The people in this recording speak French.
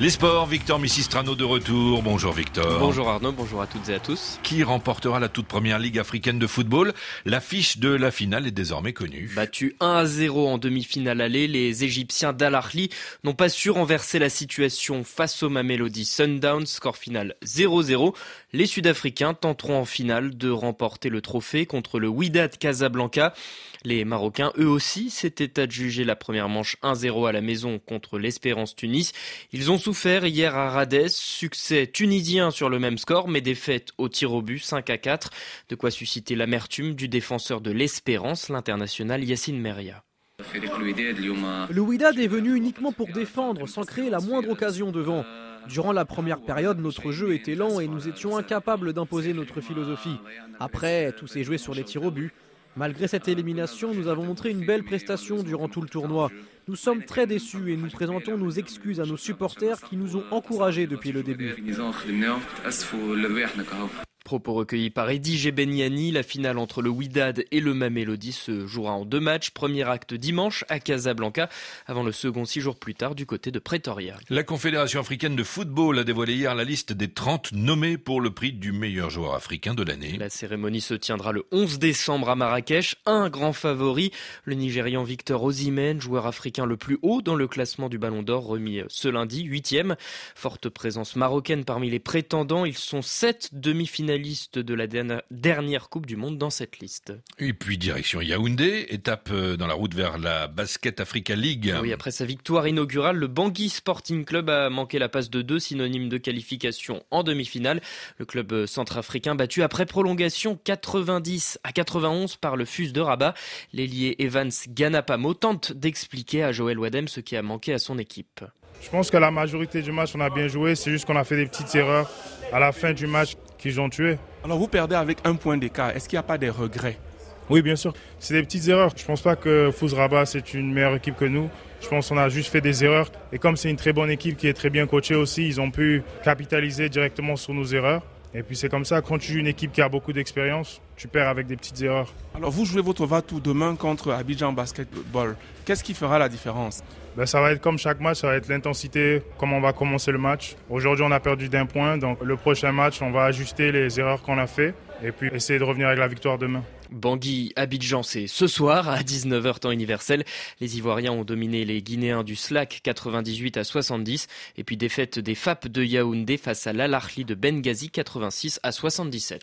Les sports, Victor Missistrano de retour. Bonjour Victor. Bonjour Arnaud, bonjour à toutes et à tous. Qui remportera la toute première Ligue africaine de football? L'affiche de la finale est désormais connue. Battu 1 à 0 en demi-finale aller, les Égyptiens d'Al Ahly n'ont pas su renverser la situation face au Mamelody Sundown, score final 0-0. Les Sud-Africains tenteront en finale de remporter le trophée contre le Wydad Casablanca. Les Marocains, eux aussi, s'étaient adjugés la première manche 1-0 à la maison contre l'Espérance Tunis. Ils ont souffert hier à Rades, succès tunisien sur le même score, mais défaite au tir au but 5 à 4, de quoi susciter l'amertume du défenseur de l'Espérance, l'international Yassine Meria. Le Wydad est venu uniquement pour défendre, sans créer la moindre occasion devant. Durant la première période, notre jeu était lent et nous étions incapables d'imposer notre philosophie. Après, tout s'est joué sur les tirs au but. Malgré cette élimination, nous avons montré une belle prestation durant tout le tournoi. Nous sommes très déçus et nous présentons nos excuses à nos supporters qui nous ont encouragés depuis le début. Propos recueillis par Eddie Gebeniani, la finale entre le Wydad et le Mamelody se jouera en deux matchs. Premier acte dimanche à Casablanca, avant le second six jours plus tard du côté de Pretoria. La Confédération africaine de football a dévoilé hier la liste des 30 nommés pour le prix du meilleur joueur africain de l'année. La cérémonie se tiendra le 11 décembre à Marrakech. Un grand favori, le Nigérian Victor Osimhen, joueur africain le plus haut dans le classement du Ballon d'Or, remis ce lundi, huitième. Forte présence marocaine parmi les prétendants. Ils sont sept demi-finalistes liste de la dernière Coupe du Monde dans cette liste. Et puis direction Yaoundé, étape euh, dans la route vers la Basket Africa League. Oui, après sa victoire inaugurale, le Bangui Sporting Club a manqué la passe de deux, synonyme de qualification en demi-finale. Le club euh, centrafricain battu après prolongation 90 à 91 par le FUS de Rabat. L'ailier Evans Ganapamo tente d'expliquer à Joël Wadem ce qui a manqué à son équipe. Je pense que la majorité du match, on a bien joué. C'est juste qu'on a fait des petites erreurs à la fin du match qui ont tué. Alors vous perdez avec un point d'écart. Est-ce qu'il n'y a pas des regrets? Oui, bien sûr. C'est des petites erreurs. Je ne pense pas que Fouz Rabat, c'est une meilleure équipe que nous. Je pense qu'on a juste fait des erreurs. Et comme c'est une très bonne équipe qui est très bien coachée aussi, ils ont pu capitaliser directement sur nos erreurs. Et puis c'est comme ça, quand tu joues une équipe qui a beaucoup d'expérience, tu perds avec des petites erreurs. Alors vous jouez votre Vatou demain contre Abidjan Basketball. Qu'est-ce qui fera la différence? Ben, Ça va être comme chaque match, ça va être l'intensité, comment on va commencer le match. Aujourd'hui on a perdu d'un point, donc le prochain match on va ajuster les erreurs qu'on a fait et puis essayer de revenir avec la victoire demain. Bangui Abidjan, c'est ce soir à 19h temps universel. Les Ivoiriens ont dominé les Guinéens du SLAC 98 à 70 et puis défaite des FAP de Yaoundé face à l'Al de Benghazi 86 à 77.